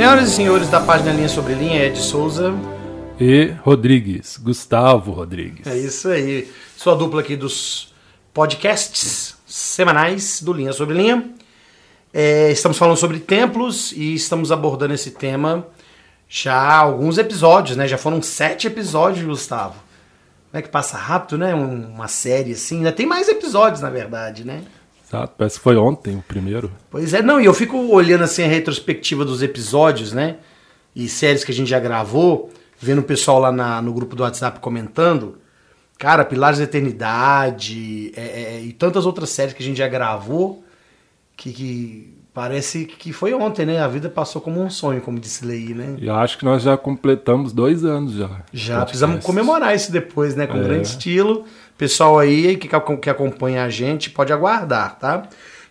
Senhoras e senhores da página Linha Sobre Linha, Ed Souza. E Rodrigues, Gustavo Rodrigues. É isso aí. Sua dupla aqui dos podcasts semanais do Linha Sobre Linha. É, estamos falando sobre templos e estamos abordando esse tema já há alguns episódios, né? Já foram sete episódios, Gustavo. Como é que passa rápido, né? Uma série assim. Ainda tem mais episódios, na verdade, né? Exato, parece que foi ontem o primeiro. Pois é, não, e eu fico olhando assim a retrospectiva dos episódios, né? E séries que a gente já gravou, vendo o pessoal lá na, no grupo do WhatsApp comentando. Cara, Pilares da Eternidade é, é, e tantas outras séries que a gente já gravou que, que, parece que foi ontem, né? A vida passou como um sonho, como disse Lei, né? E acho que nós já completamos dois anos já. Já, precisamos comemorar isso depois, né? Com é. grande estilo. Pessoal aí que, que acompanha a gente pode aguardar, tá?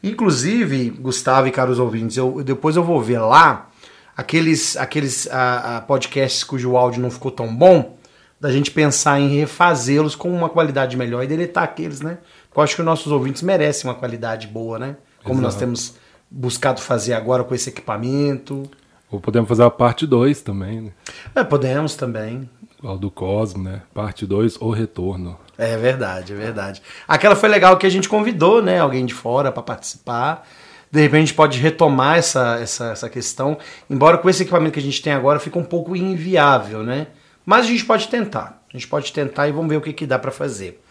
Inclusive, Gustavo e caros ouvintes, eu, depois eu vou ver lá aqueles, aqueles a, a podcasts cujo áudio não ficou tão bom, da gente pensar em refazê-los com uma qualidade melhor e deletar aqueles, né? Porque eu acho que os nossos ouvintes merecem uma qualidade boa, né? Como Exato. nós temos buscado fazer agora com esse equipamento. Ou podemos fazer a parte 2 também, né? É, podemos também. O do Cosmo, né? Parte 2, o retorno. É verdade, é verdade. Aquela foi legal que a gente convidou, né, alguém de fora para participar. De repente a gente pode retomar essa, essa, essa questão, embora com esse equipamento que a gente tem agora fica um pouco inviável, né? Mas a gente pode tentar. A gente pode tentar e vamos ver o que, que dá para fazer.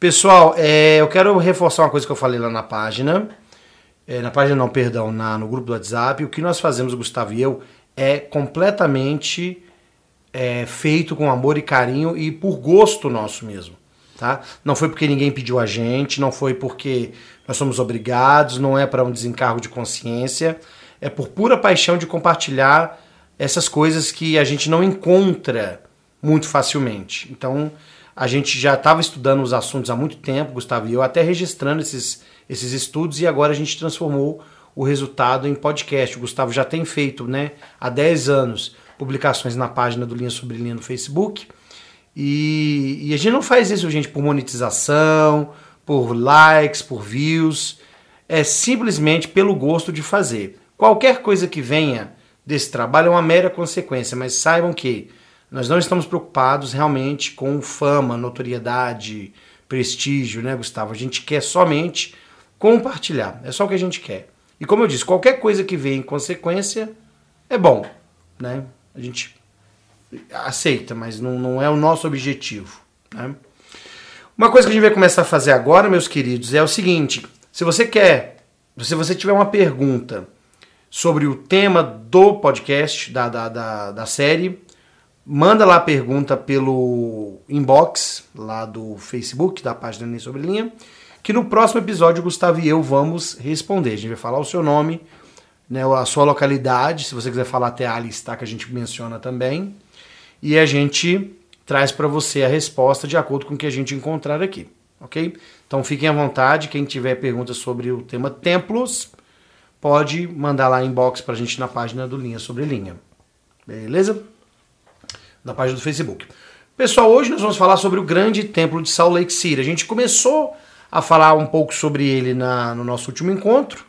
Pessoal, é, eu quero reforçar uma coisa que eu falei lá na página. É, na página não, perdão, na, no grupo do WhatsApp. O que nós fazemos, Gustavo e eu, é completamente é, feito com amor e carinho e por gosto nosso mesmo. Tá? Não foi porque ninguém pediu a gente, não foi porque nós somos obrigados, não é para um desencargo de consciência, é por pura paixão de compartilhar essas coisas que a gente não encontra muito facilmente. Então, a gente já estava estudando os assuntos há muito tempo, Gustavo e eu, até registrando esses, esses estudos, e agora a gente transformou o resultado em podcast. O Gustavo já tem feito né, há 10 anos publicações na página do Linha Sobre Linha no Facebook e, e, a gente não faz isso, gente, por monetização, por likes, por views. É simplesmente pelo gosto de fazer. Qualquer coisa que venha desse trabalho é uma mera consequência, mas saibam que nós não estamos preocupados realmente com fama, notoriedade, prestígio, né, Gustavo? A gente quer somente compartilhar. É só o que a gente quer. E como eu disse, qualquer coisa que venha em consequência é bom, né? A gente aceita, mas não, não é o nosso objetivo. Né? Uma coisa que a gente vai começar a fazer agora, meus queridos, é o seguinte: se você quer, se você tiver uma pergunta sobre o tema do podcast, da, da, da, da série, manda lá a pergunta pelo inbox lá do Facebook, da página Nem Sobre Linha, que no próximo episódio o Gustavo e eu vamos responder. A gente vai falar o seu nome, né, a sua localidade, se você quiser falar até a lista que a gente menciona também e a gente traz para você a resposta de acordo com o que a gente encontrar aqui, ok? Então fiquem à vontade, quem tiver perguntas sobre o tema templos, pode mandar lá inbox para a gente na página do Linha Sobre Linha, beleza? Na página do Facebook. Pessoal, hoje nós vamos falar sobre o grande templo de Salt Lake City. A gente começou a falar um pouco sobre ele na, no nosso último encontro,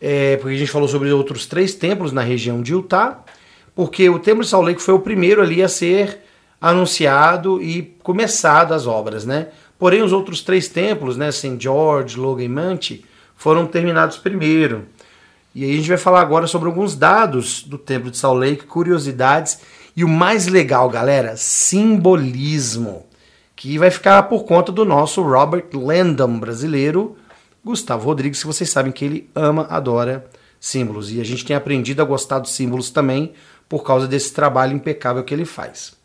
é, porque a gente falou sobre outros três templos na região de Utah porque o Templo de Salt Lake foi o primeiro ali a ser anunciado e começado as obras, né? Porém, os outros três templos, né, St. George, Logan e Manti, foram terminados primeiro. E aí a gente vai falar agora sobre alguns dados do Templo de Salt Lake, curiosidades e o mais legal, galera, simbolismo, que vai ficar por conta do nosso Robert Landon brasileiro, Gustavo Rodrigues, que vocês sabem que ele ama, adora símbolos. E a gente tem aprendido a gostar dos símbolos também por causa desse trabalho impecável que ele faz.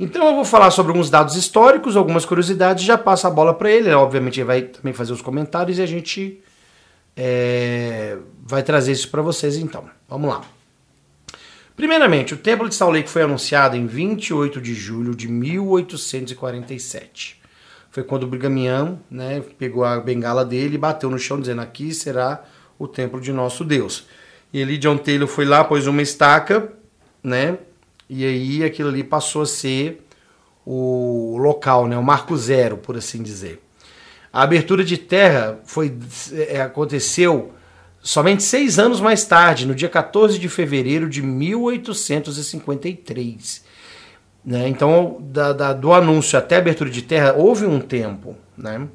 Então eu vou falar sobre alguns dados históricos, algumas curiosidades, já passo a bola para ele. Obviamente ele vai também fazer os comentários e a gente é, vai trazer isso para vocês então. Vamos lá. Primeiramente, o Templo de Salt Lake foi anunciado em 28 de julho de 1847. Foi quando o Brigamian né, pegou a bengala dele e bateu no chão dizendo aqui será o templo de nosso Deus. E ali John Taylor foi lá, pôs uma estaca, né? E aí aquilo ali passou a ser o local, né? O marco zero, por assim dizer. A abertura de terra foi é, aconteceu somente seis anos mais tarde, no dia 14 de fevereiro de 1853. Né? Então, da, da, do anúncio até a abertura de terra, houve um tempo. Né?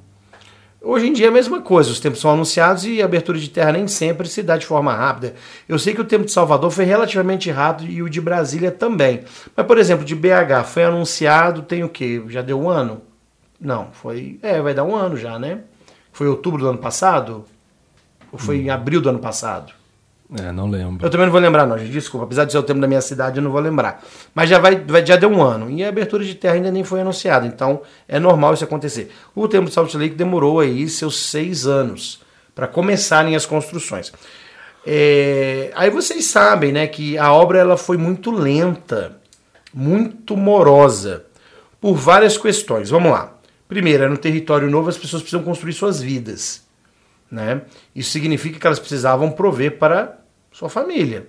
Hoje em dia é a mesma coisa, os tempos são anunciados e a abertura de terra nem sempre se dá de forma rápida. Eu sei que o tempo de Salvador foi relativamente rápido e o de Brasília também. Mas, por exemplo, de BH foi anunciado, tem o quê? Já deu um ano? Não, foi. É, vai dar um ano já, né? Foi outubro do ano passado? Ou foi hum. em abril do ano passado? É, não lembro. Eu também não vou lembrar, não, gente. Desculpa. Apesar de ser o tempo da minha cidade, eu não vou lembrar. Mas já, vai, vai, já deu um ano. E a abertura de terra ainda nem foi anunciada. Então é normal isso acontecer. O templo de Salt Lake demorou aí seus seis anos para começarem as construções. É, aí vocês sabem né, que a obra ela foi muito lenta, muito morosa, por várias questões. Vamos lá. Primeiro, é no território novo as pessoas precisam construir suas vidas. Né? Isso significa que elas precisavam prover para sua família.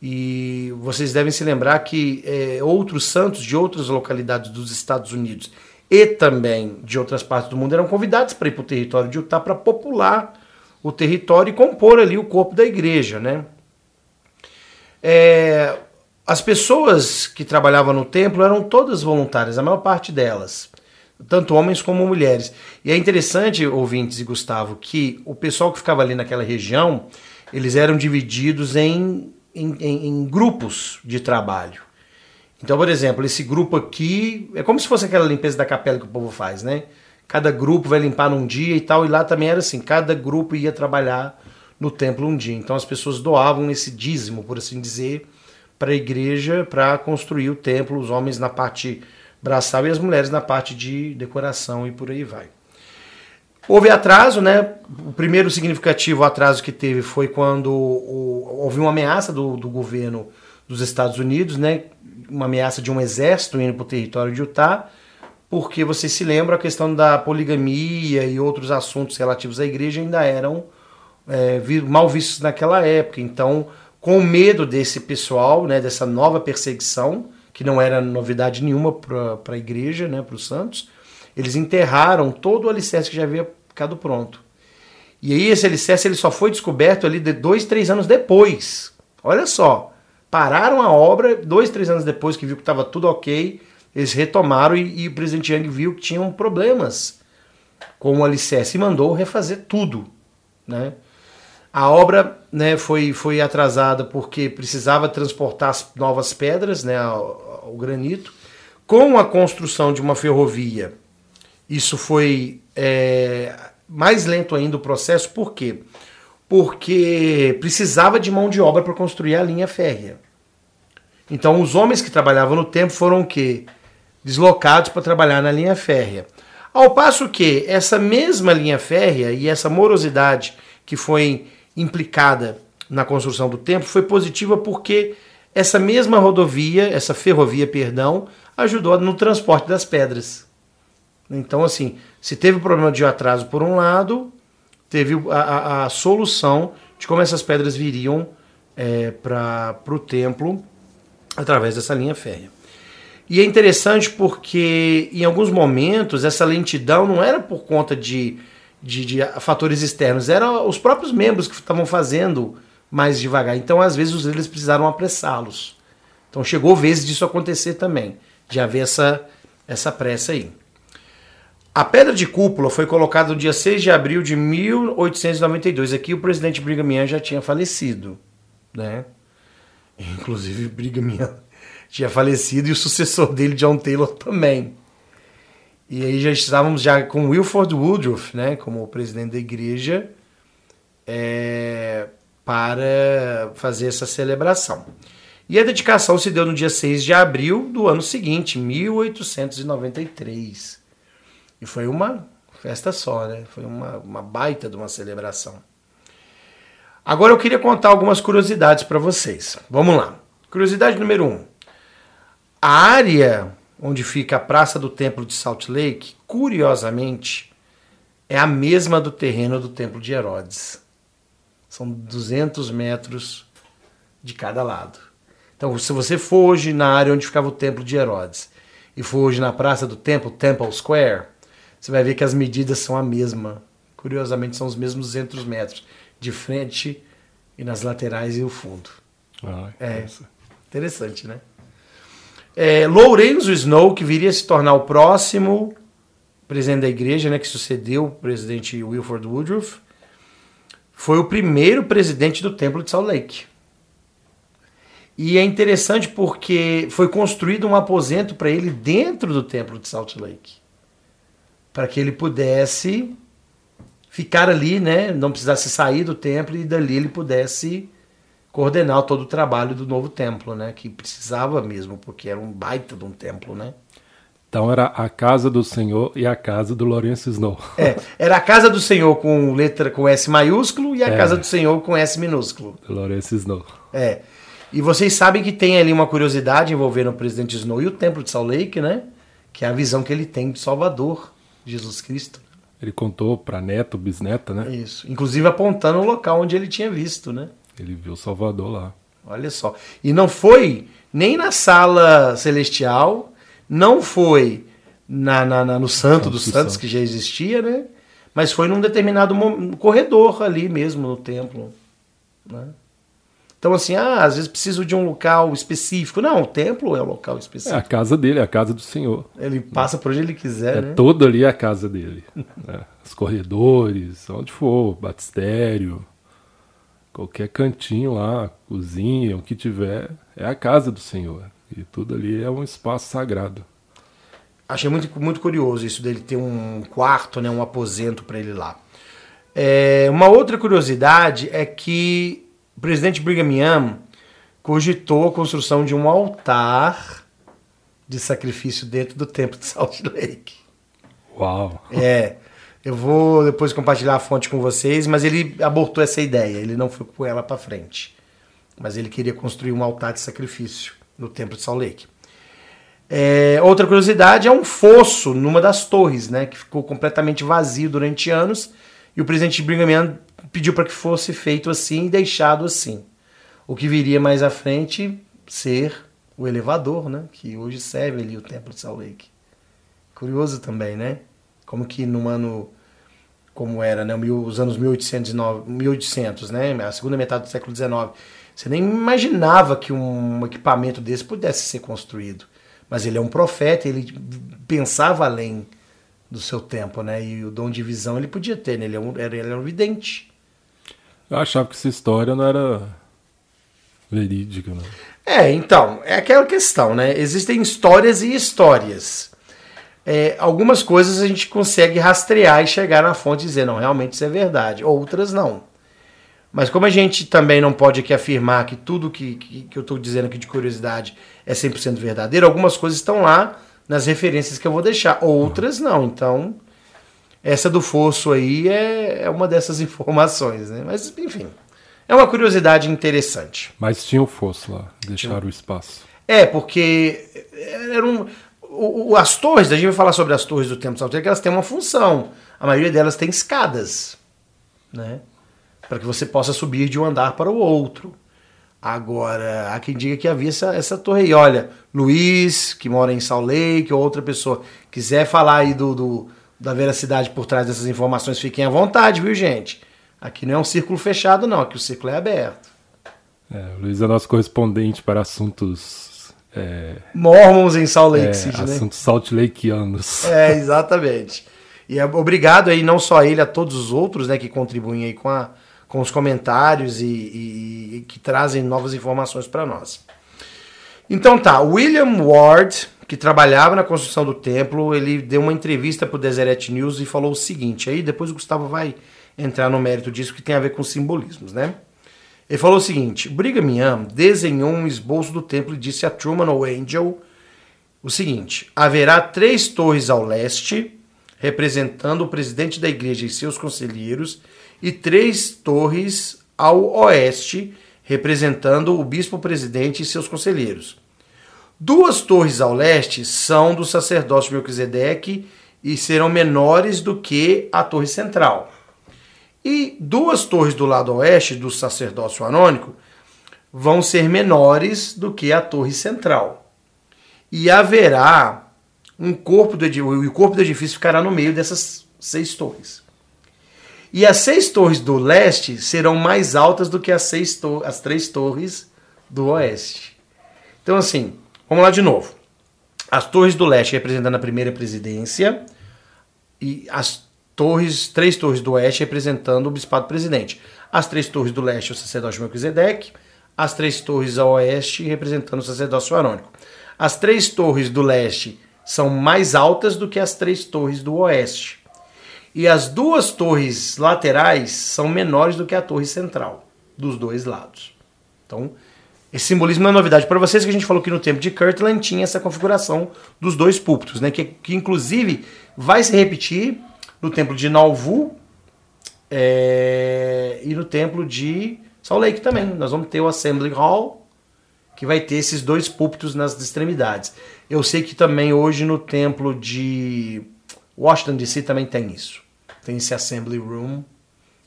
E vocês devem se lembrar que é, outros santos de outras localidades dos Estados Unidos e também de outras partes do mundo eram convidados para ir para o território de Utah para popular o território e compor ali o corpo da igreja. Né? É, as pessoas que trabalhavam no templo eram todas voluntárias, a maior parte delas tanto homens como mulheres. E é interessante, ouvintes e Gustavo, que o pessoal que ficava ali naquela região, eles eram divididos em, em, em, grupos de trabalho. Então, por exemplo, esse grupo aqui é como se fosse aquela limpeza da capela que o povo faz, né? Cada grupo vai limpar num dia e tal, e lá também era assim, cada grupo ia trabalhar no templo um dia. Então as pessoas doavam esse dízimo, por assim dizer, para a igreja para construir o templo, os homens na parte braçal e as mulheres na parte de decoração e por aí vai. Houve atraso, né? O primeiro significativo atraso que teve foi quando houve uma ameaça do, do governo dos Estados Unidos, né? Uma ameaça de um exército indo para o território de Utah, porque você se lembra a questão da poligamia e outros assuntos relativos à igreja ainda eram é, mal vistos naquela época. Então, com medo desse pessoal, né? Dessa nova perseguição, que não era novidade nenhuma para a igreja, né, para os santos, eles enterraram todo o alicerce que já havia ficado pronto. E aí esse alicerce ele só foi descoberto ali de dois, três anos depois. Olha só, pararam a obra, dois, três anos depois que viu que estava tudo ok, eles retomaram e, e, o presidente Yang viu que tinham problemas com o alicerce e mandou refazer tudo, né? A obra né, foi, foi atrasada porque precisava transportar as novas pedras, né, o granito, com a construção de uma ferrovia. Isso foi é, mais lento ainda o processo, por quê? Porque precisava de mão de obra para construir a linha férrea. Então os homens que trabalhavam no tempo foram o quê? Deslocados para trabalhar na linha férrea. Ao passo que essa mesma linha férrea e essa morosidade que foi implicada na construção do templo foi positiva porque essa mesma rodovia, essa ferrovia, perdão, ajudou no transporte das pedras. Então, assim, se teve problema de atraso por um lado, teve a, a, a solução de como essas pedras viriam é, para o templo através dessa linha férrea. E é interessante porque, em alguns momentos, essa lentidão não era por conta de, de, de fatores externos, eram os próprios membros que estavam fazendo mais devagar. Então, às vezes, os líderes precisaram apressá-los. Então, chegou vezes disso acontecer também, de haver essa, essa pressa aí. A pedra de cúpula foi colocada no dia 6 de abril de 1892. Aqui o presidente Brigham já tinha falecido, né? Inclusive Brigham tinha falecido e o sucessor dele, John Taylor, também. E aí já estávamos já com Wilford Woodruff, né, como presidente da igreja, é, para fazer essa celebração. E a dedicação se deu no dia 6 de abril do ano seguinte, 1893. E foi uma festa só, né? Foi uma, uma baita de uma celebração. Agora eu queria contar algumas curiosidades para vocês. Vamos lá. Curiosidade número 1. Um. A área onde fica a Praça do Templo de Salt Lake, curiosamente, é a mesma do terreno do Templo de Herodes. São 200 metros de cada lado. Então, se você for hoje na área onde ficava o templo de Herodes e for hoje na praça do templo, Temple Square, você vai ver que as medidas são a mesma. Curiosamente, são os mesmos 200 metros de frente e nas laterais e o fundo. Ah, É. Interessante, né? É, Lourenço Snow, que viria a se tornar o próximo presidente da igreja, né, que sucedeu o presidente Wilford Woodruff, foi o primeiro presidente do Templo de Salt Lake. E é interessante porque foi construído um aposento para ele dentro do Templo de Salt Lake, para que ele pudesse ficar ali, né, não precisasse sair do templo e dali ele pudesse coordenar todo o trabalho do novo templo, né? Que precisava mesmo, porque era um baita de um templo, né? Então era a casa do Senhor e a casa do Lourenço Snow. É, era a casa do Senhor com letra com S maiúsculo e a É. casa do Senhor com S minúsculo. Lourenço Snow. É. E vocês sabem que tem ali uma curiosidade envolvendo o presidente Snow e o templo de Salt Lake, né? Que é a visão que ele tem de Salvador, Jesus Cristo. Ele contou para neto, bisneta, né? Isso. Inclusive apontando o local onde ele tinha visto, né? Ele viu Salvador lá. Olha só. E não foi nem na sala celestial, não foi na, na- na- no Santo Santo dos Santos, Santos. que já existia, né? Mas foi num determinado corredor ali mesmo no templo. Né? Então, assim, ah, às vezes preciso de um local específico. Não, o templo é o local É a específico. casa dele, é a casa do Senhor. Ele passa por onde ele quiser, É né? todo ali a casa dele. né? Os corredores, onde for, batistério, qualquer cantinho lá, cozinha, o que tiver, é a casa do Senhor. E tudo ali é um espaço sagrado. Achei muito, muito curioso isso dele ter um quarto, né, um aposento para ele lá. É, uma outra curiosidade é que o presidente Brigham Young cogitou a construção de um altar de sacrifício dentro do templo de Salt Lake. Uau! É, eu vou depois compartilhar a fonte com vocês, mas ele abortou essa ideia, ele não foi com ela para frente. Mas ele queria construir um altar de sacrifício no templo de Salt Lake. É, outra curiosidade é um fosso numa das torres, né, que ficou completamente vazio durante anos, e o presidente Brigham Young pediu para que fosse feito assim e deixado assim. O que viria mais à frente ser o elevador, né, que hoje serve ali o templo de Salt Lake. Curioso também, né? Como que no ano como era, né, os anos 1809, 1800, né, a segunda metade do século XIX, você nem imaginava que um equipamento desse pudesse ser construído. Mas ele é um profeta, ele pensava além do seu tempo, né? E o dom de visão ele podia ter, né? Ele, é era, ele era um vidente. Eu achava que essa história não era verídica, não. É, então, é aquela questão, né? Existem histórias e histórias. É, algumas coisas a gente consegue rastrear e chegar na fonte e dizer, não, realmente isso é verdade. Outras não. Mas como a gente também não pode aqui afirmar que tudo que, que, que eu estou dizendo aqui de curiosidade é 100% verdadeiro, algumas coisas estão lá nas referências que eu vou deixar, outras não. Então, essa do fosso aí é, é uma dessas informações, né? Mas, enfim, é uma curiosidade interessante. Mas tinha o fosso lá, deixaram o espaço. É, porque eram. o- o- as torres, a gente vai falar sobre as torres do Templo Salteiro, que elas têm uma função. A maioria delas tem escadas, né? Para que você possa subir de um andar para o outro. Agora, há quem diga que havia essa, essa torre aí. Olha, Luiz, que mora em Salt Lake, ou outra pessoa, quiser falar aí do, do- da veracidade por trás dessas informações, fiquem à vontade, viu, gente? Aqui não é um círculo fechado, não. Aqui o círculo é aberto. É, o Luiz é nosso correspondente para assuntos, é, Mormons em Salt Lake é, City, né? assuntos Salt Lakeanos. É, exatamente. E é- obrigado aí não só a ele, a todos os outros, né, que contribuem aí com, a, com os comentários e, e- e que trazem novas informações para nós. Então tá, William Ward, que trabalhava na construção do templo, ele deu uma entrevista para o Deseret News e falou o seguinte, aí depois o Gustavo vai entrar no mérito disso que tem a ver com simbolismos, né? Ele falou o seguinte, Brigham Young desenhou um esboço do templo e disse a Truman ou Angel o seguinte: haverá três torres ao leste, representando o presidente da igreja e seus conselheiros, e três torres ao oeste, representando o bispo-presidente e seus conselheiros. Duas torres ao leste são do sacerdócio Melquisedeque e serão menores do que a torre central. E duas torres do lado oeste do sacerdócio anônico vão ser menores do que a torre central e haverá um corpo do edifício, o corpo do edifício ficará no meio dessas seis torres. E as seis torres do leste serão mais altas do que as, seis as três torres do oeste. Então, assim, vamos lá de novo. As torres do leste representando a primeira presidência e as torres, três torres do oeste representando o bispado presidente. As três torres do leste, o sacerdote Melquisedeque, as três torres ao oeste representando o sacerdócio arônico. As três torres do leste são mais altas do que as três torres do oeste. E as duas torres laterais são menores do que a torre central, dos dois lados. Então, esse simbolismo não é novidade para vocês, que a gente falou que no tempo de Kirtland tinha essa configuração dos dois púlpitos, né? que, que inclusive vai se repetir no templo de Nauvoo é, e no templo de Salt Lake também. Nós vamos ter o Assembly Hall, que vai ter esses dois púlpitos nas extremidades. Eu sei que também hoje no templo de Washington DC também tem isso. Tem esse Assembly Room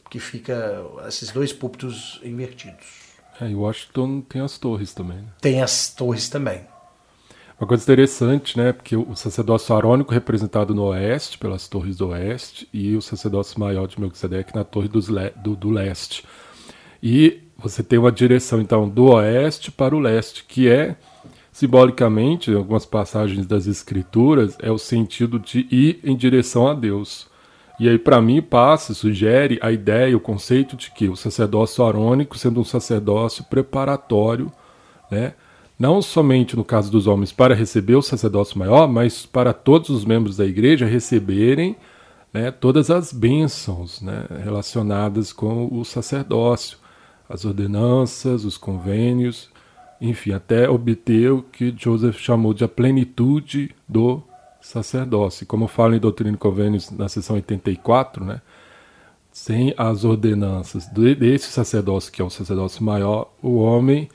que fica esses dois púlpitos invertidos. É, e Washington tem as torres também. Né? Tem as torres também. Uma coisa interessante, né? Porque o sacerdócio arônico representado no oeste, pelas torres do oeste, e o sacerdócio maior de Melquisedeque na torre le do, do leste. E você tem uma direção, então, do oeste para o leste, que é, simbolicamente, em algumas passagens das escrituras, é o sentido de ir em direção a Deus. E aí, para mim, passa, sugere a ideia, o conceito de que o sacerdócio arônico, sendo um sacerdócio preparatório, né, não somente no caso dos homens para receber o sacerdócio maior, mas para todos os membros da igreja receberem né, todas as bênçãos né, relacionadas com o sacerdócio, as ordenanças, os convênios, enfim, até obter o que Joseph chamou de a plenitude do sacerdócio. Como fala em Doutrina e Convênios na seção 84, né, sem as ordenanças desse sacerdócio, que é o sacerdócio maior, o homem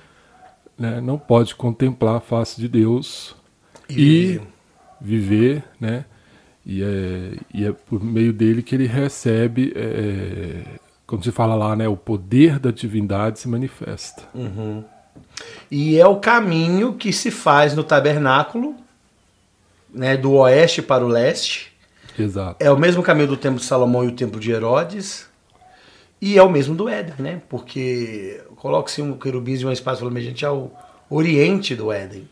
né, não pode contemplar a face de Deus e, e viver, né? E é, e é por meio dele que ele recebe, é, como se fala lá, né, o poder da divindade se manifesta. Uhum. E é o caminho que se faz no tabernáculo, né, do oeste para o leste. Exato. É o mesmo caminho do templo de Salomão e o templo de Herodes. E é o mesmo do Éden, né? Porque coloque-se um querubins e uma espada flamejante ao oriente do Éden.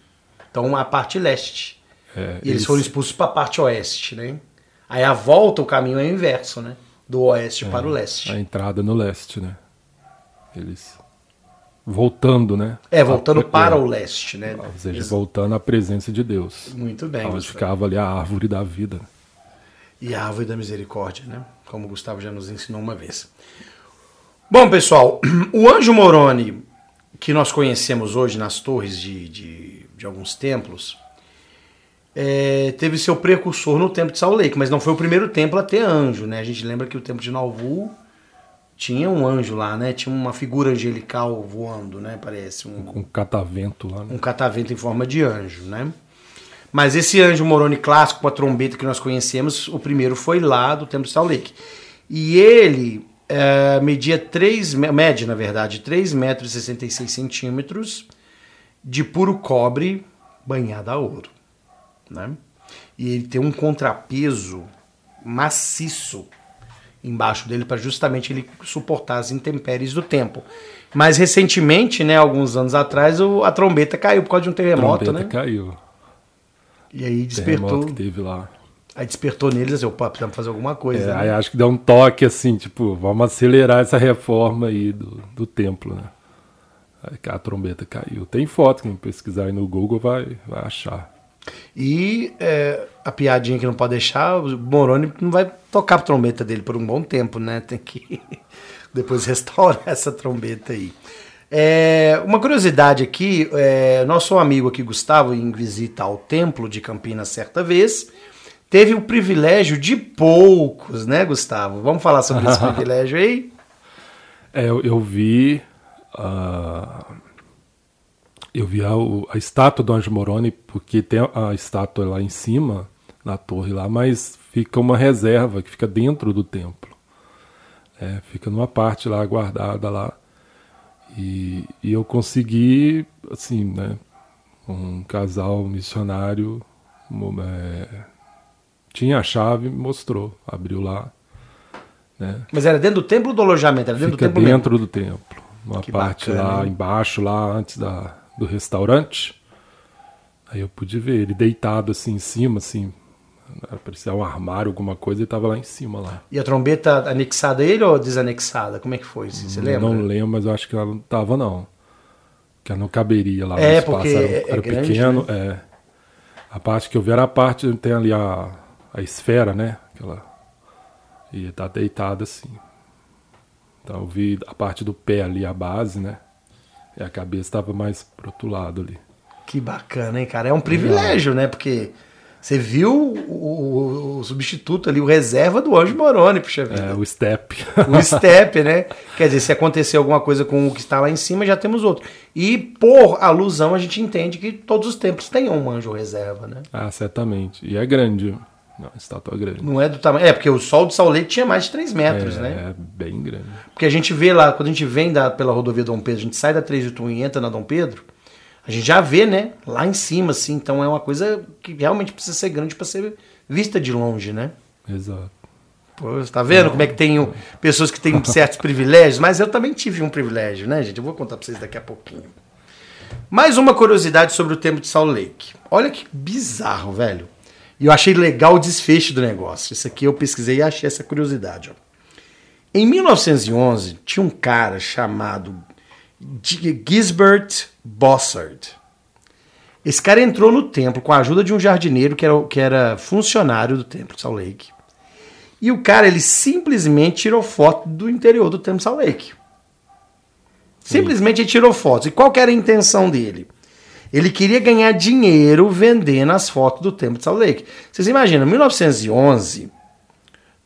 Então a parte leste. É, e eles, eles foram expulsos para a parte oeste, né? Aí a volta, o caminho é o inverso, né? Do oeste é, para o leste. A entrada no leste, né? Eles voltando, né? É, voltando a, para é, o leste, né? Ou seja, voltando à presença de Deus. Muito bem. Onde ficava ali a árvore da vida. E a árvore da misericórdia, né? Como o Gustavo já nos ensinou uma vez. Bom, pessoal, o anjo Moroni, que nós conhecemos hoje nas torres de, de, de alguns templos, é, teve seu precursor no templo de Lake, mas não foi o primeiro templo a ter anjo, né? A gente lembra que o templo de Nauvoo tinha um anjo lá, né? Tinha uma figura angelical voando, né? Parece um, um catavento lá. Né? Um catavento em forma de anjo, né? Mas esse anjo Moroni clássico com a trombeta que nós conhecemos, o primeiro foi lá do templo de Salt Lake. E ele é, media 3, média na verdade, 3 metros e 66 centímetros de puro cobre banhado a ouro. Né? E ele tem um contrapeso maciço embaixo dele para justamente ele suportar as intempéries do tempo. Mas recentemente, né, alguns anos atrás, o, a trombeta caiu por causa de um terremoto, a trombeta né? caiu. E aí despertou. que teve lá. Aí despertou neles, assim, opa, precisamos fazer alguma coisa. É, né? Aí acho que deu um toque assim, tipo, vamos acelerar essa reforma aí do, do templo, né? Aí a trombeta caiu. Tem foto, quem pesquisar aí no Google vai, vai achar. E é, a piadinha que não pode deixar, o Moroni não vai tocar a trombeta dele por um bom tempo, né? Tem que depois restaurar essa trombeta aí. É, uma curiosidade aqui, é, nosso amigo aqui, Gustavo, em visita ao templo de Campinas certa vez, teve o privilégio de poucos, né, Gustavo? Vamos falar sobre esse privilégio aí? É, eu, eu vi. Uh, eu vi a, a, estátua do Anjo Moroni, porque tem a estátua lá em cima, na torre lá, mas fica uma reserva que fica dentro do templo. É, fica numa parte lá guardada lá. E, e eu consegui, assim, né, um casal missionário. É, tinha a chave, mostrou, abriu lá. Né? Mas era dentro do templo ou do alojamento? Era dentro Fica do templo dentro mesmo? do templo. Uma Que parte bacana, lá hein? embaixo, lá antes da, do restaurante. Aí eu pude ver ele deitado assim em cima, assim. Parecia um armário, alguma coisa, e tava lá em cima lá. E a trombeta anexada a ele ou desanexada? Como é que foi? Você lembra? Não lembro, mas eu acho que ela não tava, não. Que ela não caberia lá É, no espaço. porque era, é- é era grande, pequeno. É. A parte que eu vi era a parte, tem ali a, a esfera, né? Aquela, e tá deitada assim. Então eu vi a parte do pé ali, a base, né? E a cabeça estava mais pro outro lado ali. Que bacana, hein, cara? É um privilégio, né? Porque você viu o, o- o substituto ali, o reserva do Anjo Moroni, puxa vida. É, o step. O step, né? Quer dizer, se acontecer alguma coisa com o que está lá em cima, já temos outro. E por alusão, a gente entende que todos os templos têm um anjo reserva, né? ah, certamente. E é grande. Não, a estátua é grande. Não é do tamanho. É, porque o sol do Sauleito tinha mais de 3 metros, é, né? é bem grande. Porque a gente vê lá, quando a gente vem da, pela rodovia Dom Pedro, a gente sai da 381 e entra na Dom Pedro, a gente já vê, né? Lá em cima, assim. Então é uma coisa que realmente precisa ser grande para ser vista de longe, né? Exato. Pô, você tá vendo como é que tem o- pessoas que têm certos privilégios? Mas eu também tive um privilégio, né, gente? Eu vou contar pra vocês daqui a pouquinho. Mais uma curiosidade sobre o templo de Salt Lake. Olha que bizarro, velho. E eu achei legal o desfecho do negócio. Isso aqui eu pesquisei e achei essa curiosidade. Ó. Em 1911, tinha um cara chamado Gisbert Bossard. Esse cara entrou no templo com a ajuda de um jardineiro que era, que era funcionário do templo de Salt Lake. E o cara, ele simplesmente tirou foto do interior do Templo Salt Lake. Simplesmente ele tirou fotos. E qual era a intenção dele? Ele queria ganhar dinheiro vendendo as fotos do Templo de Salt Lake. Vocês imaginam, 1911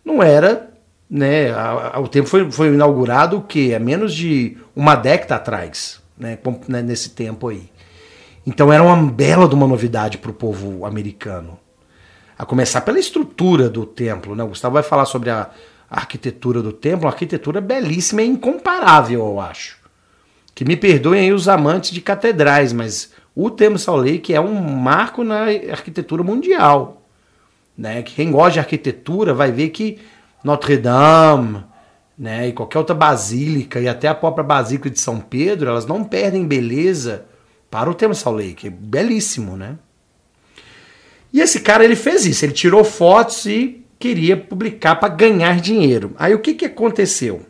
não era, né, a- a- o templo foi, foi inaugurado o quê? Há menos de uma década atrás, né, né, nesse tempo aí. Então era uma bela de uma novidade para o povo americano. A começar pela estrutura do templo, né? O Gustavo vai falar sobre a arquitetura do templo, uma arquitetura belíssima e incomparável, eu acho. Que me perdoem aí os amantes de catedrais, mas o Templo Salt Lake é um marco na arquitetura mundial. Né? Quem gosta de arquitetura vai ver que Notre Dame, né, e qualquer outra basílica, e até a própria Basílica de São Pedro, elas não perdem beleza para o Templo Salt Lake. É belíssimo, né? E esse cara ele fez isso, ele tirou fotos e queria publicar para ganhar dinheiro. Aí o que, que aconteceu?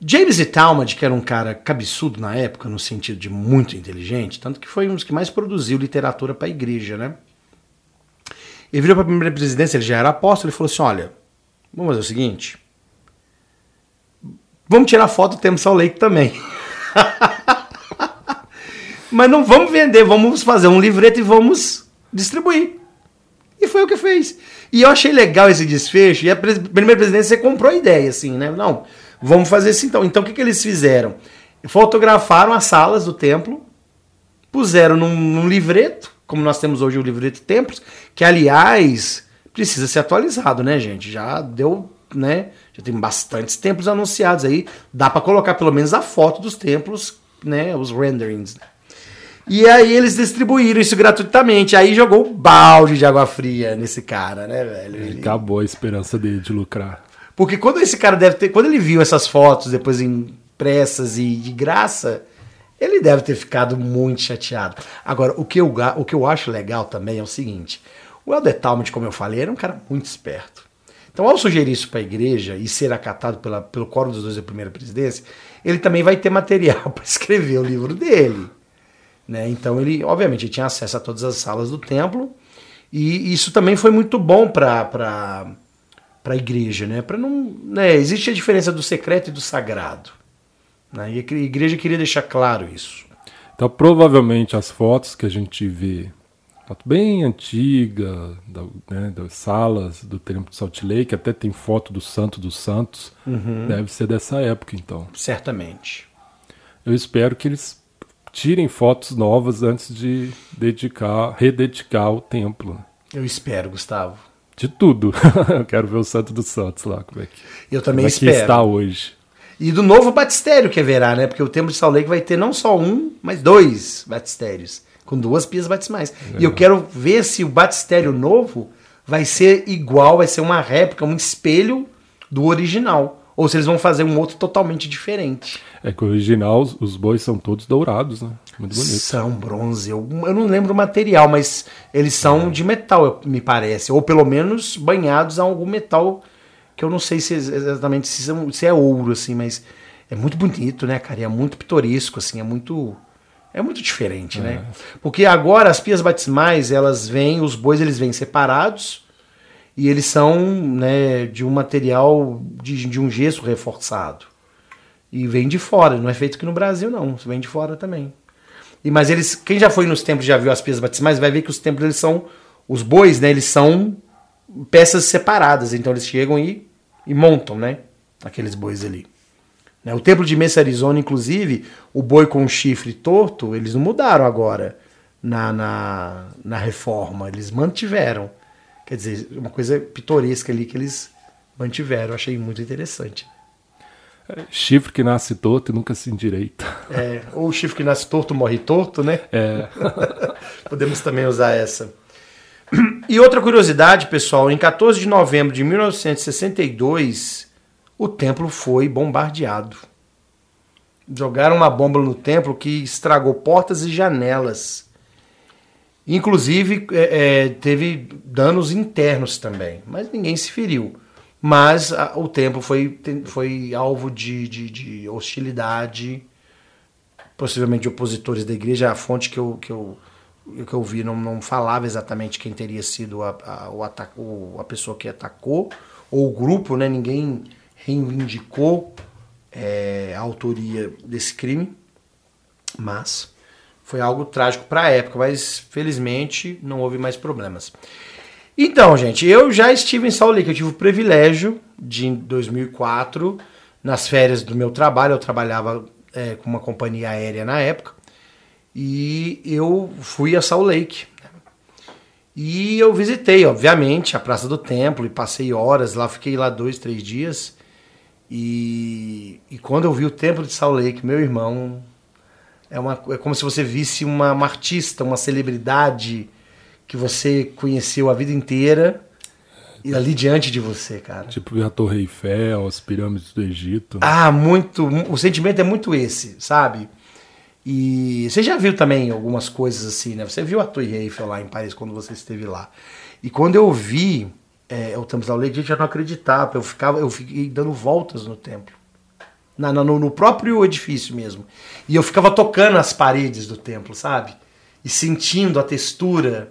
James E. Talmage, que era um cara cabeçudo na época, no sentido de muito inteligente, tanto que foi um dos que mais produziu literatura para a igreja, né? Ele virou para a primeira presidência, ele já era apóstolo, ele falou assim: olha, vamos fazer o seguinte. Vamos tirar foto do Salt Lake também. Mas não vamos vender, vamos fazer um livreto e vamos distribuir. E foi o que fez. E eu achei legal esse desfecho. E a primeira presidência comprou a ideia, assim, né? Não, vamos fazer isso então. Então o que, que eles fizeram? Fotografaram as salas do templo, puseram num, num livreto, como nós temos hoje o livreto Templos, que aliás precisa ser atualizado, né, gente? Já deu, né? Já tem bastantes templos anunciados aí. Dá para colocar pelo menos a foto dos templos, né? Os renderings. E aí eles distribuíram isso gratuitamente. Aí jogou um balde de água fria nesse cara, né, velho? Ele- Acabou a esperança dele de lucrar. Porque quando esse cara deve ter. Quando ele viu essas fotos depois impressas e de graça, ele deve ter ficado muito chateado. Agora, o que eu, o que eu acho legal também é o seguinte: o Helder Talmud, como eu falei, era um cara muito esperto. Então, ao sugerir isso para a igreja e ser acatado pela, pelo Quórum dos Dois da Primeira Presidência, ele também vai ter material para escrever o livro dele. Né? Então ele, obviamente, ele tinha acesso a todas as salas do templo e isso também foi muito bom para para a igreja, né? Para não, né? Existe a diferença do secreto e do sagrado, né? E a igreja queria deixar claro isso. Então, provavelmente, as fotos que a gente vê, foto bem antiga, da- né, das salas do Templo de Salt Lake, até tem foto do Santo dos Santos, deve ser dessa época, então. Certamente. Eu espero que eles tirem fotos novas antes de dedicar, rededicar o templo. Eu espero, Gustavo. De tudo. Eu quero ver o Santo dos Santos lá, como é que, Eu também como é que espero. está hoje. E do novo batistério que haverá, né? Porque o templo de Salt Lake vai ter não só um, mas dois batistérios, com duas pias batismais. E eu quero ver se o batistério novo vai ser igual, vai ser uma réplica, um espelho do original. Ou se eles vão fazer um outro totalmente diferente. É que o original, os- os bois são todos dourados, né? Muito bonito. São bronze. Eu, eu não lembro o material, mas eles são de metal, me parece. Ou pelo menos banhados a algum metal que eu não sei se ex- exatamente se, são- se é ouro, assim, mas é muito bonito, né, cara? E é muito pitoresco, assim, é muito. É muito diferente, né? Porque agora as pias batismais, elas vêm, os bois eles vêm separados e eles são né, de um material de, de um gesso reforçado. E vem de fora, não é feito aqui no Brasil, não. Vem de fora também. E, mas eles, quem já foi nos templos já viu as pias batismais, vai ver que os templos eles são. Os bois, né? Eles são peças separadas. Então eles chegam e, e montam, né? Aqueles bois ali. Né, O templo de Mesa Arizona, inclusive, o boi com o chifre torto, eles não mudaram agora na, na, na reforma. Eles mantiveram. Quer dizer, uma coisa pitoresca ali que eles mantiveram. Achei muito interessante. É, chifre que nasce torto e nunca se endireita. É, ou o chifre que nasce torto morre torto, né? É, Podemos também usar essa. E outra curiosidade, pessoal, em 14 de novembro de 1962, o templo foi bombardeado. Jogaram uma bomba no templo que estragou portas e janelas. Inclusive, é, é, teve danos internos também, mas ninguém se feriu. Mas a- o templo foi, foi alvo de, de- de hostilidade, possivelmente de opositores da igreja. A fonte que eu, que eu, que eu vi não, não falava exatamente quem teria sido a, a, o ata- o- a pessoa que atacou, ou o grupo, né? ninguém reivindicou é, a autoria desse crime, mas foi algo trágico para a época, mas felizmente não houve mais problemas. Então, gente, eu já estive em Salt Lake, eu tive o privilégio de, em 2004, nas férias do meu trabalho, eu trabalhava é, com uma companhia aérea na época, e eu fui a Salt Lake. né? E eu visitei, obviamente, a Praça do Templo e passei horas lá, fiquei lá dois, três dias. E, e quando eu vi o Templo de Salt Lake, meu irmão, é, uma, é como se você visse uma, uma artista, uma celebridade que você conheceu a vida inteira e ali diante de você, cara. tipo a Torre Eiffel, as pirâmides do Egito. Ah, muito. O sentimento é muito esse, sabe? E você já viu também algumas coisas assim, né? Você viu a Torre Eiffel lá em Paris quando você esteve lá. E quando eu vi é, o da Lei, a gente já não acreditava. Eu ficava, eu fiquei dando voltas no templo. Na, no, no próprio edifício mesmo. E eu ficava tocando as paredes do templo, sabe? E sentindo a textura.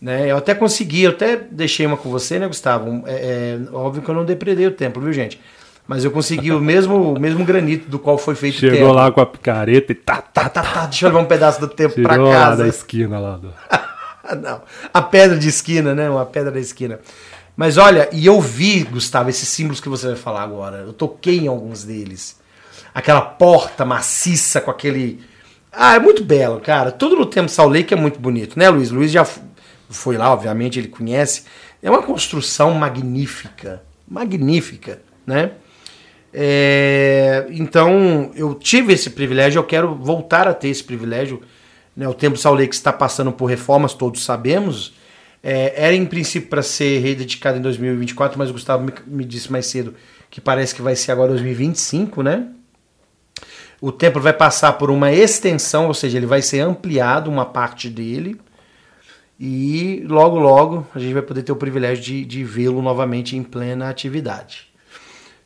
Né? Eu até consegui, eu até deixei uma com você, né, Gustavo? Um, É, é, óbvio que eu não depredei o templo, viu, gente? Mas eu consegui o mesmo, o mesmo granito do qual foi feito o Chegou lá com a picareta e tá, tá, Tá, tá, tá, deixa eu levar um pedaço do templo pra tirou lá casa. da esquina lá. Do... Não, a pedra de esquina, né? Uma pedra da esquina. Mas olha, e eu vi, Gustavo, esses símbolos que você vai falar agora. Eu toquei em alguns deles. Aquela porta maciça com aquele. Ah, é muito belo, cara. Tudo no Templo Salt Lake é muito bonito, né, Luiz? Luiz já foi lá, obviamente, ele conhece. É uma construção magnífica. Magnífica, né? É, então, eu tive esse privilégio, eu quero voltar a ter esse privilégio. Né? O Templo Salt Lake está passando por reformas, todos sabemos. É, era em princípio para ser rededicado em 2024, mas o Gustavo me, me disse mais cedo que parece que vai ser agora 2025, né? O templo vai passar por uma extensão, ou seja, ele vai ser ampliado uma parte dele. E logo, logo a gente vai poder ter o privilégio de, de vê-lo novamente em plena atividade.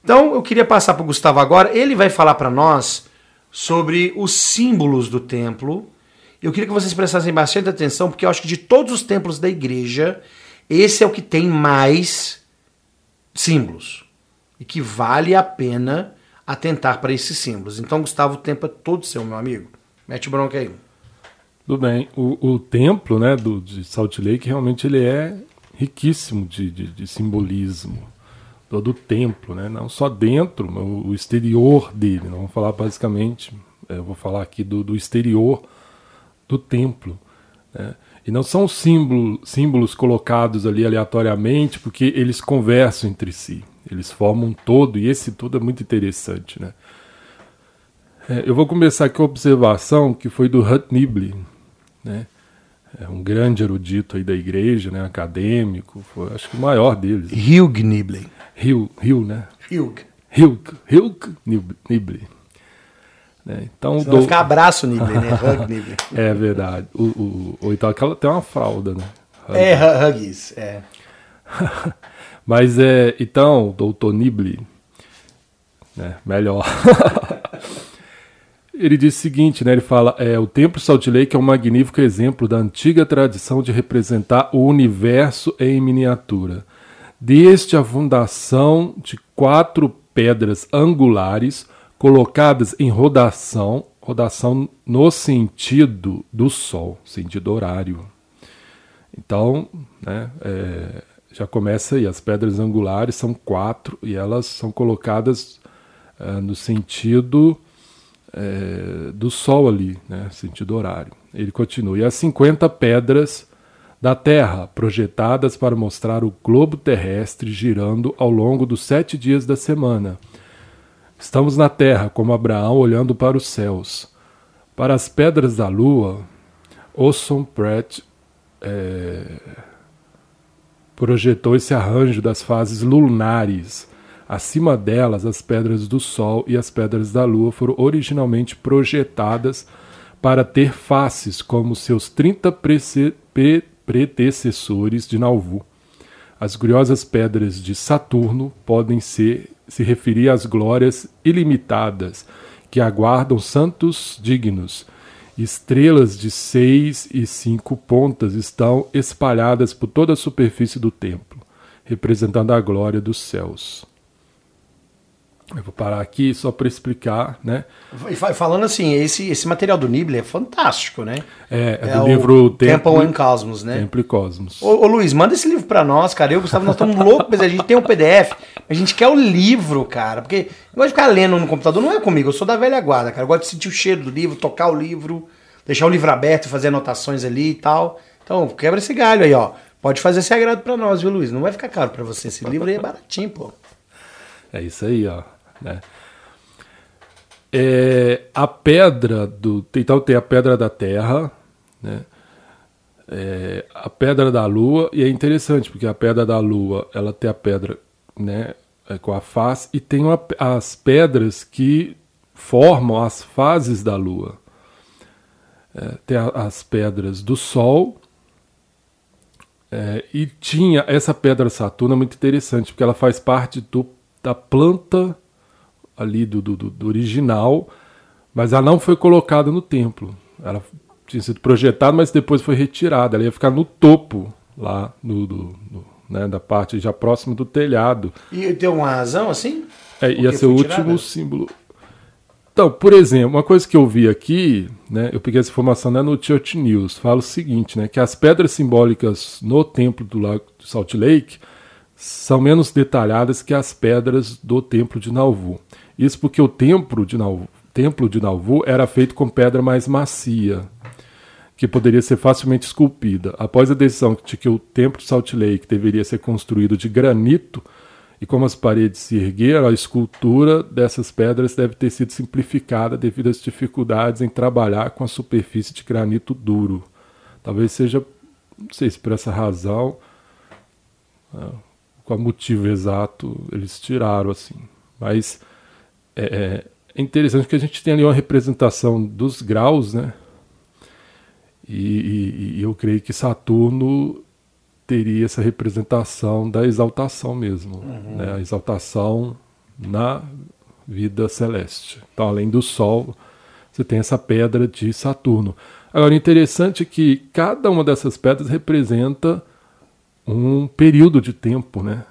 Então eu queria passar para o Gustavo agora. Ele vai falar para nós sobre os símbolos do templo. Eu queria que vocês prestassem bastante atenção, porque eu acho que de todos os templos da igreja, esse é o que tem mais símbolos. E que vale a pena atentar para esses símbolos. Então, Gustavo, o tempo é todo seu, meu amigo. Mete bronca aí. Tudo bem. O, o templo né, do, de Salt Lake realmente ele é riquíssimo de, de, de simbolismo. Todo o templo, né? não só dentro, o, o exterior dele. Vamos falar basicamente, é, eu vou falar aqui do, do exterior do templo. Né? E não são símbolo, símbolos colocados ali aleatoriamente, porque eles conversam entre si. Eles formam um todo, e esse todo é muito interessante. Né? É, eu vou começar aqui com a observação que foi do Hut Nibley. Né? é um grande erudito aí da igreja, né, acadêmico, foi acho que o maior deles. Hugh Nibley. Hugh, Hugh né? Hugh. Hugh, Hugh Nibley. Né? Então, Senão do... vai ficar abraço Nibley, né? Hug Nibley. é verdade. O, o, ou então aquela tem uma fralda, né? Hug. É, Huggies, é. Mas é, então, doutor Nibley, né, melhor. ele diz o seguinte, né, ele fala, é, o Templo Salt Lake é um magnífico exemplo da antiga tradição de representar o universo em miniatura. Desde a fundação de quatro pedras angulares colocadas em rodação, rodação no sentido do Sol, sentido horário. Então, né, é, já começa aí, as pedras angulares são quatro e elas são colocadas é, no sentido é, do Sol ali, né, sentido horário. Ele continua, e as 50 pedras da Terra, projetadas para mostrar o globo terrestre girando ao longo dos sete dias da semana. Estamos na Terra, como Abraão olhando para os céus. Para as pedras da Lua, Orson Pratt é, projetou esse arranjo das fases lunares. Acima delas, as pedras do Sol e as pedras da Lua foram originalmente projetadas para ter faces como seus 30 predecessores de Nauvoo. As gloriosas pedras de Saturno podem ser, se referir às glórias ilimitadas que aguardam santos dignos. Estrelas de seis e cinco pontas estão espalhadas por toda a superfície do templo, representando a glória dos céus. Eu vou parar aqui só para explicar, né? E falando assim, esse, esse material do Nible é fantástico, né? É, é, é do livro Temple and Cosmos, né? Templo e Cosmos. Ô, ô, Luiz, manda esse livro para nós, cara. Eu, Gustavo, nós estamos loucos, mas a gente tem um PDF, a gente quer o livro, cara. Porque eu gosto de ficar lendo no computador, não é comigo, eu sou da velha guarda, cara. Eu gosto de sentir o cheiro do livro, tocar o livro, deixar o livro aberto, fazer anotações ali e tal. Então, quebra esse galho aí, ó. Pode fazer esse agrado para nós, viu, Luiz? Não vai ficar caro para você. Esse livro aí é baratinho, pô. É isso aí, ó. Né? É, a pedra do. Então tem a pedra da terra, né? É, a pedra da lua, e é interessante, porque a pedra da lua ela tem a pedra né, é, com a face, e tem uma, as pedras que formam as fases da lua. É, tem a, as pedras do sol, é, e tinha essa pedra Saturno é muito interessante, porque ela faz parte do, da planta ali do, do, do original, mas ela não foi colocada no templo. Ela tinha sido projetada, mas depois foi retirada. Ela ia ficar no topo lá no, do, né, da parte já próxima do telhado. E tem uma razão assim? É, ia ser o último símbolo. Então, por exemplo, uma coisa que eu vi aqui, né, eu peguei essa informação né, no Church News, fala o seguinte, né, que as pedras simbólicas no templo do lago de Salt Lake são menos detalhadas que as pedras do templo de Nauvoo. Isso porque o templo de Nauvoo, templo de Nauvoo era feito com pedra mais macia, que poderia ser facilmente esculpida. Após a decisão de que o templo de Salt Lake deveria ser construído de granito, e como as paredes se ergueram, a escultura dessas pedras deve ter sido simplificada devido às dificuldades em trabalhar com a superfície de granito duro. Talvez seja, não sei se por essa razão, né, qual motivo exato eles tiraram assim. Mas é, é, interessante que a gente tem ali uma representação dos graus, né? E, e, e, eu creio que Saturno teria essa representação da exaltação mesmo, uhum. né? a exaltação na vida celeste. Então, além do Sol, você tem essa pedra de Saturno. Agora, interessante que cada uma dessas pedras representa um período de tempo, né?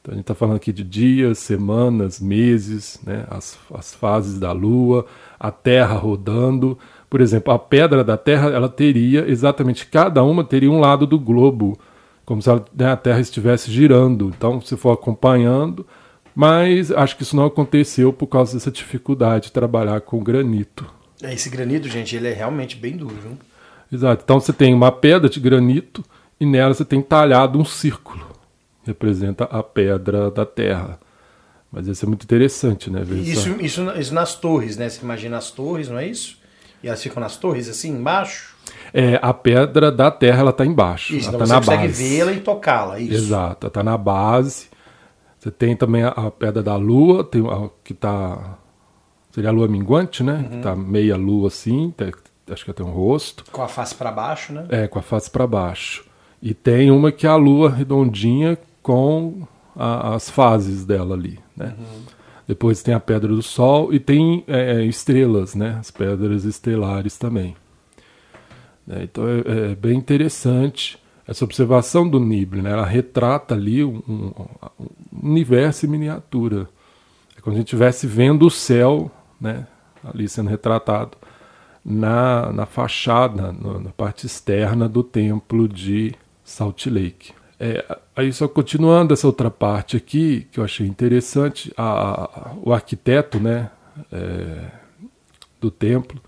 Então a gente está falando aqui de dias, semanas, meses, né? as, as fases da Lua, a Terra rodando. Por exemplo, a pedra da Terra, ela teria exatamente, cada uma teria um lado do globo, como se ela, né, a Terra estivesse girando. Então, se for acompanhando, mas acho que isso não aconteceu por causa dessa dificuldade de trabalhar com granito. É, esse granito, gente, ele é realmente bem duro, viu? Exato. Então você tem uma pedra de granito e nela você tem talhado um círculo representa a pedra da terra. Mas isso é muito interessante, né? Isso, isso, isso nas torres, né? Você imagina as torres, não é isso? E elas ficam nas torres, assim, embaixo? É, a pedra da terra ela está embaixo. Isso, ela então tá você na consegue vê-la e tocá-la, isso. Exato, ela está na base. Você tem também a, a pedra da lua, tem a, que está seria a lua minguante, né? Que tá meia lua assim, tem- acho que tem um rosto. Com a face para baixo, né? É, com a face para baixo. E tem uma que é a lua redondinha com a- as fases dela ali, né? Depois tem a pedra do sol e tem é, estrelas, né? As pedras estelares também. Né, Então é, é bem interessante essa observação do Nibli, né? Ela retrata ali um, um- um universo em miniatura. É como se a gente estivesse vendo o céu, né? Ali sendo retratado na, na fachada, no- na parte externa do templo de Salt Lake. É, aí só continuando essa outra parte aqui, que eu achei interessante, a- a- o arquiteto né, é, do templo,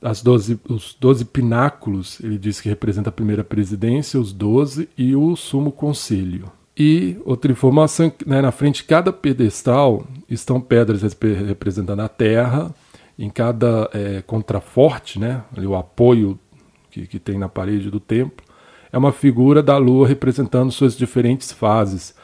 as 12, os 12 pináculos, ele diz que representa a primeira presidência, os 12 e o sumo conselho. E outra informação, né, na frente de cada pedestal estão pedras representando a terra, em cada é, contraforte, né, o apoio que, que tem na parede do templo, é uma figura da lua representando suas diferentes fases,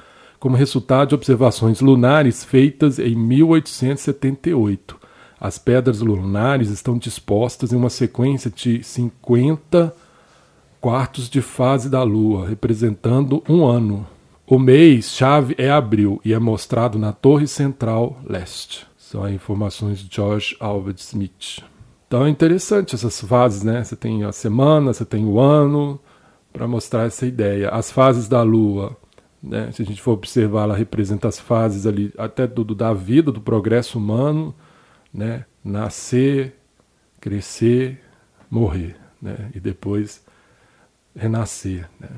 como resultado de observações lunares feitas em 1878. As pedras lunares estão dispostas em uma sequência de 50 quartos de fase da lua, representando um ano. O mês-chave é abril e é mostrado na torre central leste. São informações de George Albert Smith. Então é interessante essas fases, né? Você tem a semana, você tem o ano, para mostrar essa ideia. As fases da lua, né? se a gente for observar, ela representa as fases ali, até do, da vida, do progresso humano, né? Nascer, crescer, morrer, né? E depois renascer, né?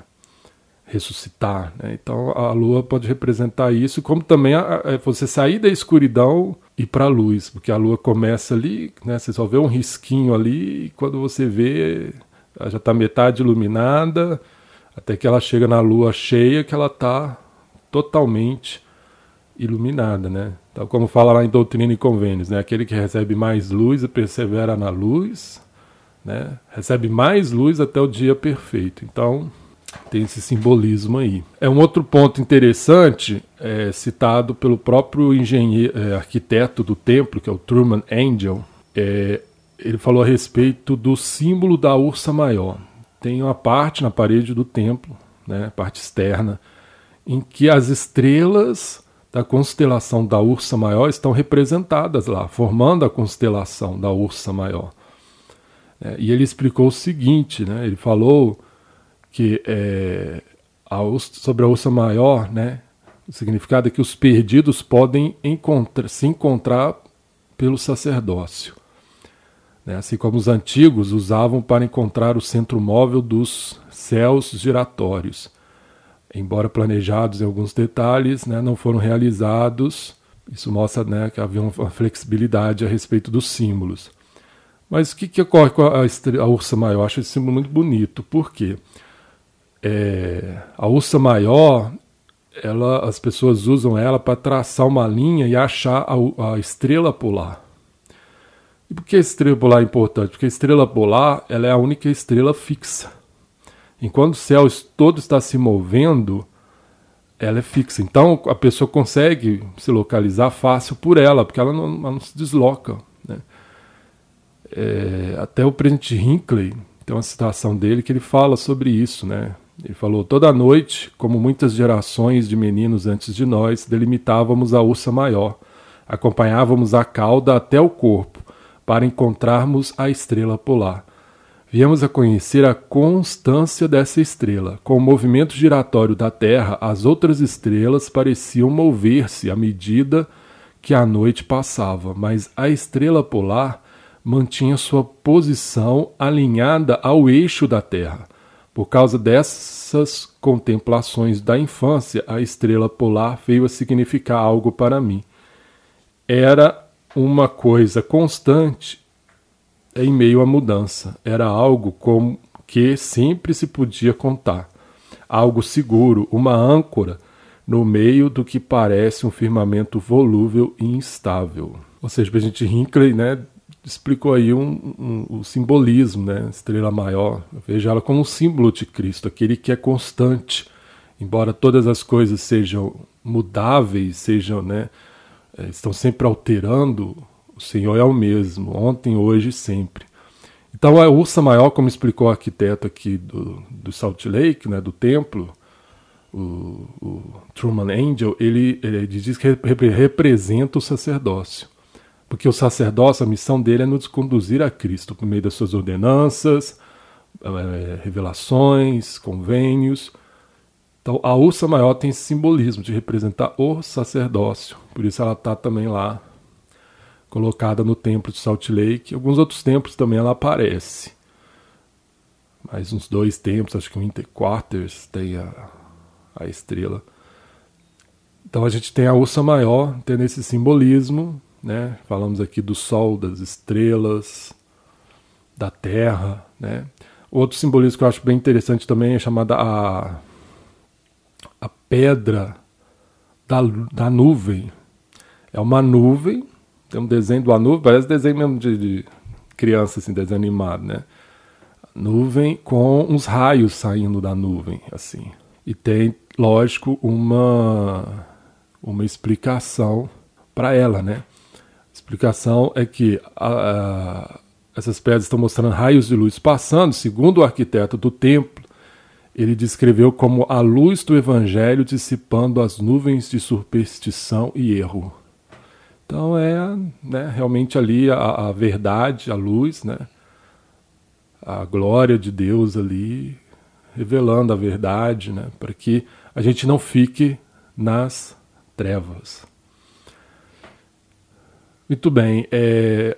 ressuscitar. Né? Então a lua pode representar isso, como também a, a- você sair da escuridão e para a luz, porque a lua começa ali, né? você só vê um risquinho ali, e quando você vê, ela já está metade iluminada, até que ela chega na lua cheia, que ela está totalmente iluminada, né? Então, como fala lá em Doutrina e Convênios, né? Aquele que recebe mais luz e persevera na luz, né? Recebe mais luz até o dia perfeito. Então, tem esse simbolismo aí. É um outro ponto interessante, é, citado pelo próprio engenheiro, é, arquiteto do templo, que é o Truman Angel. É, ele falou a respeito do símbolo da ursa maior. Tem uma parte na parede do templo, né, parte externa, em que as estrelas da constelação da Ursa Maior estão representadas lá, formando a constelação da Ursa Maior. É, e ele explicou o seguinte, né, ele falou que é, a Ursa- sobre a Ursa Maior, né, o significado é que os perdidos podem se encontrar pelo sacerdócio. Né, assim como os antigos usavam para encontrar o centro móvel dos céus giratórios embora planejados em alguns detalhes, né, não foram realizados. Isso mostra né, que havia uma flexibilidade a respeito dos símbolos. Mas o que, que ocorre com a, estre- a ursa maior? Eu acho esse símbolo muito bonito. Por quê? É, a ursa maior, ela, as pessoas usam ela para traçar uma linha e achar a, a estrela polar. E por que a estrela polar é importante? Porque a estrela polar ela é a única estrela fixa. Enquanto o céu todo está se movendo, ela é fixa. Então a pessoa consegue se localizar fácil por ela, porque ela não, ela não se desloca. né? É, até o presidente Hinckley tem uma citação dele que ele fala sobre isso. Né? Ele falou: toda noite, como muitas gerações de meninos antes de nós, delimitávamos a ursa maior, acompanhávamos a cauda até o corpo para encontrarmos a estrela polar. Viemos a conhecer a constância dessa estrela. Com o movimento giratório da Terra, as outras estrelas pareciam mover-se à medida que a noite passava, mas a estrela polar mantinha sua posição alinhada ao eixo da Terra. Por causa dessas contemplações da infância, a estrela polar veio a significar algo para mim. Era uma coisa constante em meio à mudança. Era algo com que sempre se podia contar. Algo seguro, uma âncora no meio do que parece um firmamento volúvel e instável. Ou seja, a gente Hinckley, né, explicou aí um, um, o simbolismo, né? Estrela maior. Eu vejo ela como um símbolo de Cristo, aquele que é constante. Embora todas as coisas sejam mudáveis, sejam, né? É, estão sempre alterando, o Senhor é o mesmo, ontem, hoje e sempre. Então a ursa maior, como explicou o arquiteto aqui do, do Salt Lake, né, do templo, o, o Truman Angel, ele, ele diz que representa o sacerdócio. Porque o sacerdócio, a missão dele é nos conduzir a Cristo por meio das suas ordenanças, é, revelações, convênios. Então a ursa maior tem esse simbolismo de representar o sacerdócio. Por isso ela está também lá colocada no templo de Salt Lake. Alguns outros templos também ela aparece. Mais uns dois templos, acho que o Interquarters tem a, a estrela. Então a gente tem a ursa maior, tendo esse simbolismo, né? Falamos aqui do sol, das estrelas, da terra, né? Outro simbolismo que eu acho bem interessante também é chamada a pedra da, da nuvem. É uma nuvem tem um desenho do nuvem, parece desenho mesmo de, de criança, assim, desenho animado, né? Nuvem com uns raios saindo da nuvem, assim. E tem, lógico, uma, uma explicação para ela, né? A explicação é que a, a, essas pedras estão mostrando raios de luz passando, segundo o arquiteto do templo, ele descreveu como a luz do evangelho dissipando as nuvens de superstição e erro. Então é né, realmente ali a, a, verdade, a luz, né, a glória de Deus ali, revelando a verdade, né, para que a gente não fique nas trevas. Muito bem, é,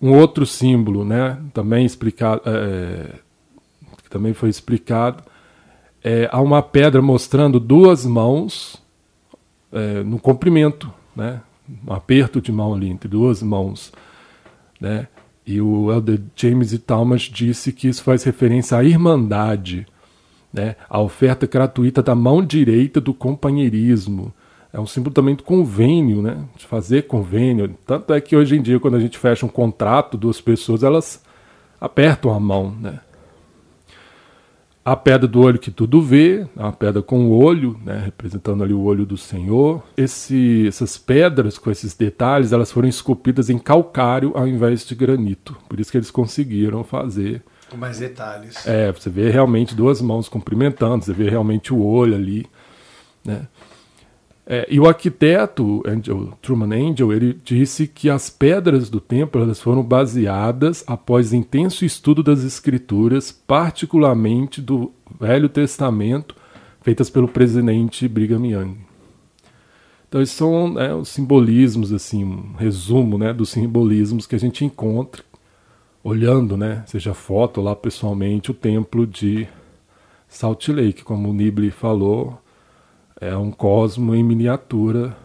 um outro símbolo, né, também explicado, é, também foi explicado, é, há uma pedra mostrando duas mãos é, no comprimento, né, um aperto de mão ali entre duas mãos, né? E o Elder James e disse que isso faz referência à irmandade, né? A oferta gratuita da mão direita do companheirismo. É um símbolo também do convênio, né? De fazer convênio. Tanto é que hoje em dia, quando a gente fecha um contrato, duas pessoas, elas apertam a mão, né? A pedra do olho que tudo vê, a pedra com o olho, né, representando ali o olho do Senhor. Esse, essas pedras com esses detalhes, elas foram esculpidas em calcário ao invés de granito. Por isso que eles conseguiram fazer. Com mais detalhes. É, você vê realmente duas mãos cumprimentando, você vê realmente o olho ali, né? É, e o arquiteto Angel, Truman Angel ele disse que as pedras do templo elas foram baseadas após intenso estudo das escrituras, particularmente do Velho Testamento, feitas pelo presidente Brigham Young. Então esses são né, os simbolismos, assim, um resumo né, dos simbolismos que a gente encontra olhando, né, seja foto lá pessoalmente, o templo de Salt Lake, como o Nibley falou, é um cosmo em miniatura.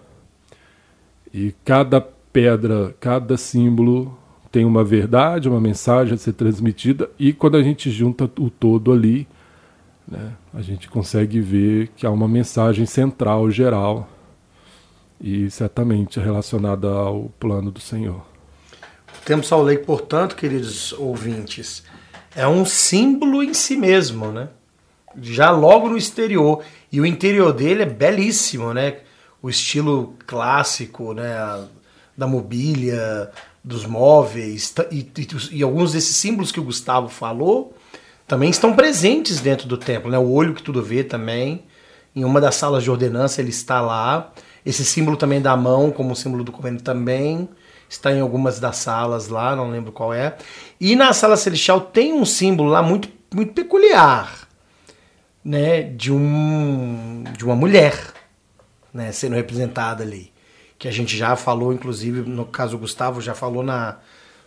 E cada pedra, cada símbolo tem uma verdade, uma mensagem a ser transmitida, e quando a gente junta o todo ali, né, a gente consegue ver que há uma mensagem central, geral, e certamente relacionada ao plano do Senhor. O Templo Salt Lake, portanto, queridos ouvintes, é um símbolo em si mesmo, né? Já logo no exterior. E o interior dele é belíssimo, né? O estilo clássico, né? Da mobília, dos móveis e, e, e, alguns desses símbolos que o Gustavo falou também estão presentes dentro do templo, né? O olho que tudo vê também. Em uma das salas de ordenança ele está lá. Esse símbolo também da mão, como símbolo do convênio também, está em algumas das salas lá, não lembro qual é. E na sala celestial tem um símbolo lá muito, muito peculiar né, de, um, de uma mulher né, sendo representada ali. Que a gente já falou, inclusive, no caso o Gustavo já falou na,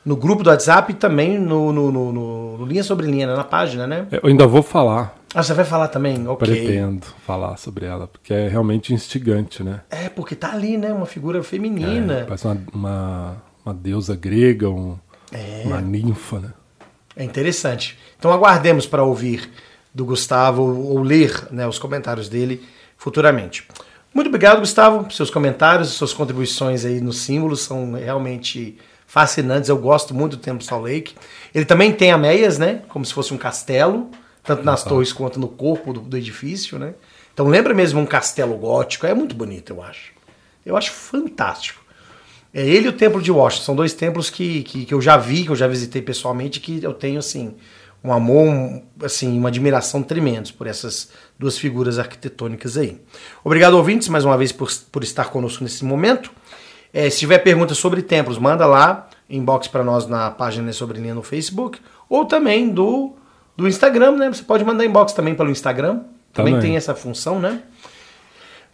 no grupo do WhatsApp e também no, no, no, no, no Linha Sobre Linha, né, na página, né? Eu ainda vou falar. Ah, você vai falar também? Ok. Pretendo falar sobre ela, porque é realmente instigante, né? É, porque tá ali, né? Uma figura feminina. É, parece uma, uma, uma deusa grega, um, é. uma ninfa, né? É interessante. Então aguardemos para ouvir do Gustavo ou ler né, os comentários dele futuramente. Muito obrigado, Gustavo, por seus comentários, suas contribuições aí nos símbolos são realmente fascinantes. Eu gosto muito do Templo Salt Lake. Ele também tem ameias, né? Como se fosse um castelo, tanto nas torres quanto no corpo do, do edifício, né? Então lembra mesmo um castelo gótico. É muito bonito, eu acho. Eu acho fantástico. É ele e o Templo de Washington. São dois templos que, que, que eu já vi, que eu já visitei pessoalmente, que eu tenho, assim, um amor, um, assim, uma admiração tremendos por essas duas figuras arquitetônicas aí. Obrigado, ouvintes, mais uma vez por, por estar conosco nesse momento. É, se tiver perguntas sobre templos, manda lá, inbox para nós na página sobre linha no Facebook, ou também do, do Instagram, né? Você pode mandar inbox também pelo Instagram. Também, também tem essa função, né?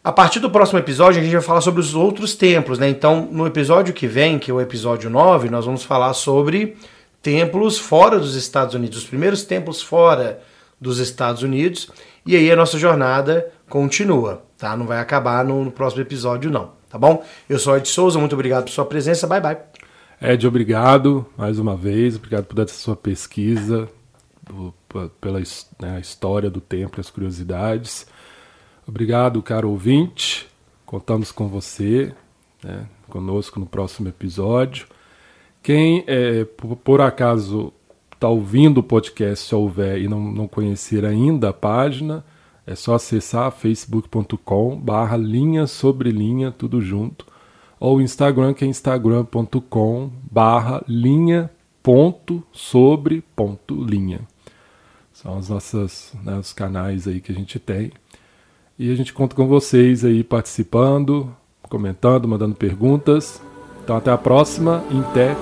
A partir do próximo episódio, a gente vai falar sobre os outros templos, né? Então, no episódio que vem, que é o episódio 9, nós vamos falar sobre templos fora dos Estados Unidos, os primeiros templos fora dos Estados Unidos. E aí a nossa jornada continua, tá? Não vai acabar no, no próximo episódio, não, tá bom? Eu sou Ed Souza, muito obrigado por sua presença, bye bye. Ed, obrigado mais uma vez, obrigado por essa sua pesquisa, do, pela né, história do templo, as curiosidades. Obrigado, caro ouvinte. Contamos com você, né, conosco no próximo episódio. Quem, é, por, acaso, está ouvindo o podcast, se houver, e não, não conhecer ainda a página, é só acessar facebook.com barra linha sobre linha, tudo junto, ou Instagram, que é instagram.com barra linha ponto sobre ponto linha. São os nossos né, os canais aí que a gente tem. E a gente conta com vocês aí participando, comentando, mandando perguntas. Então até a próxima. Até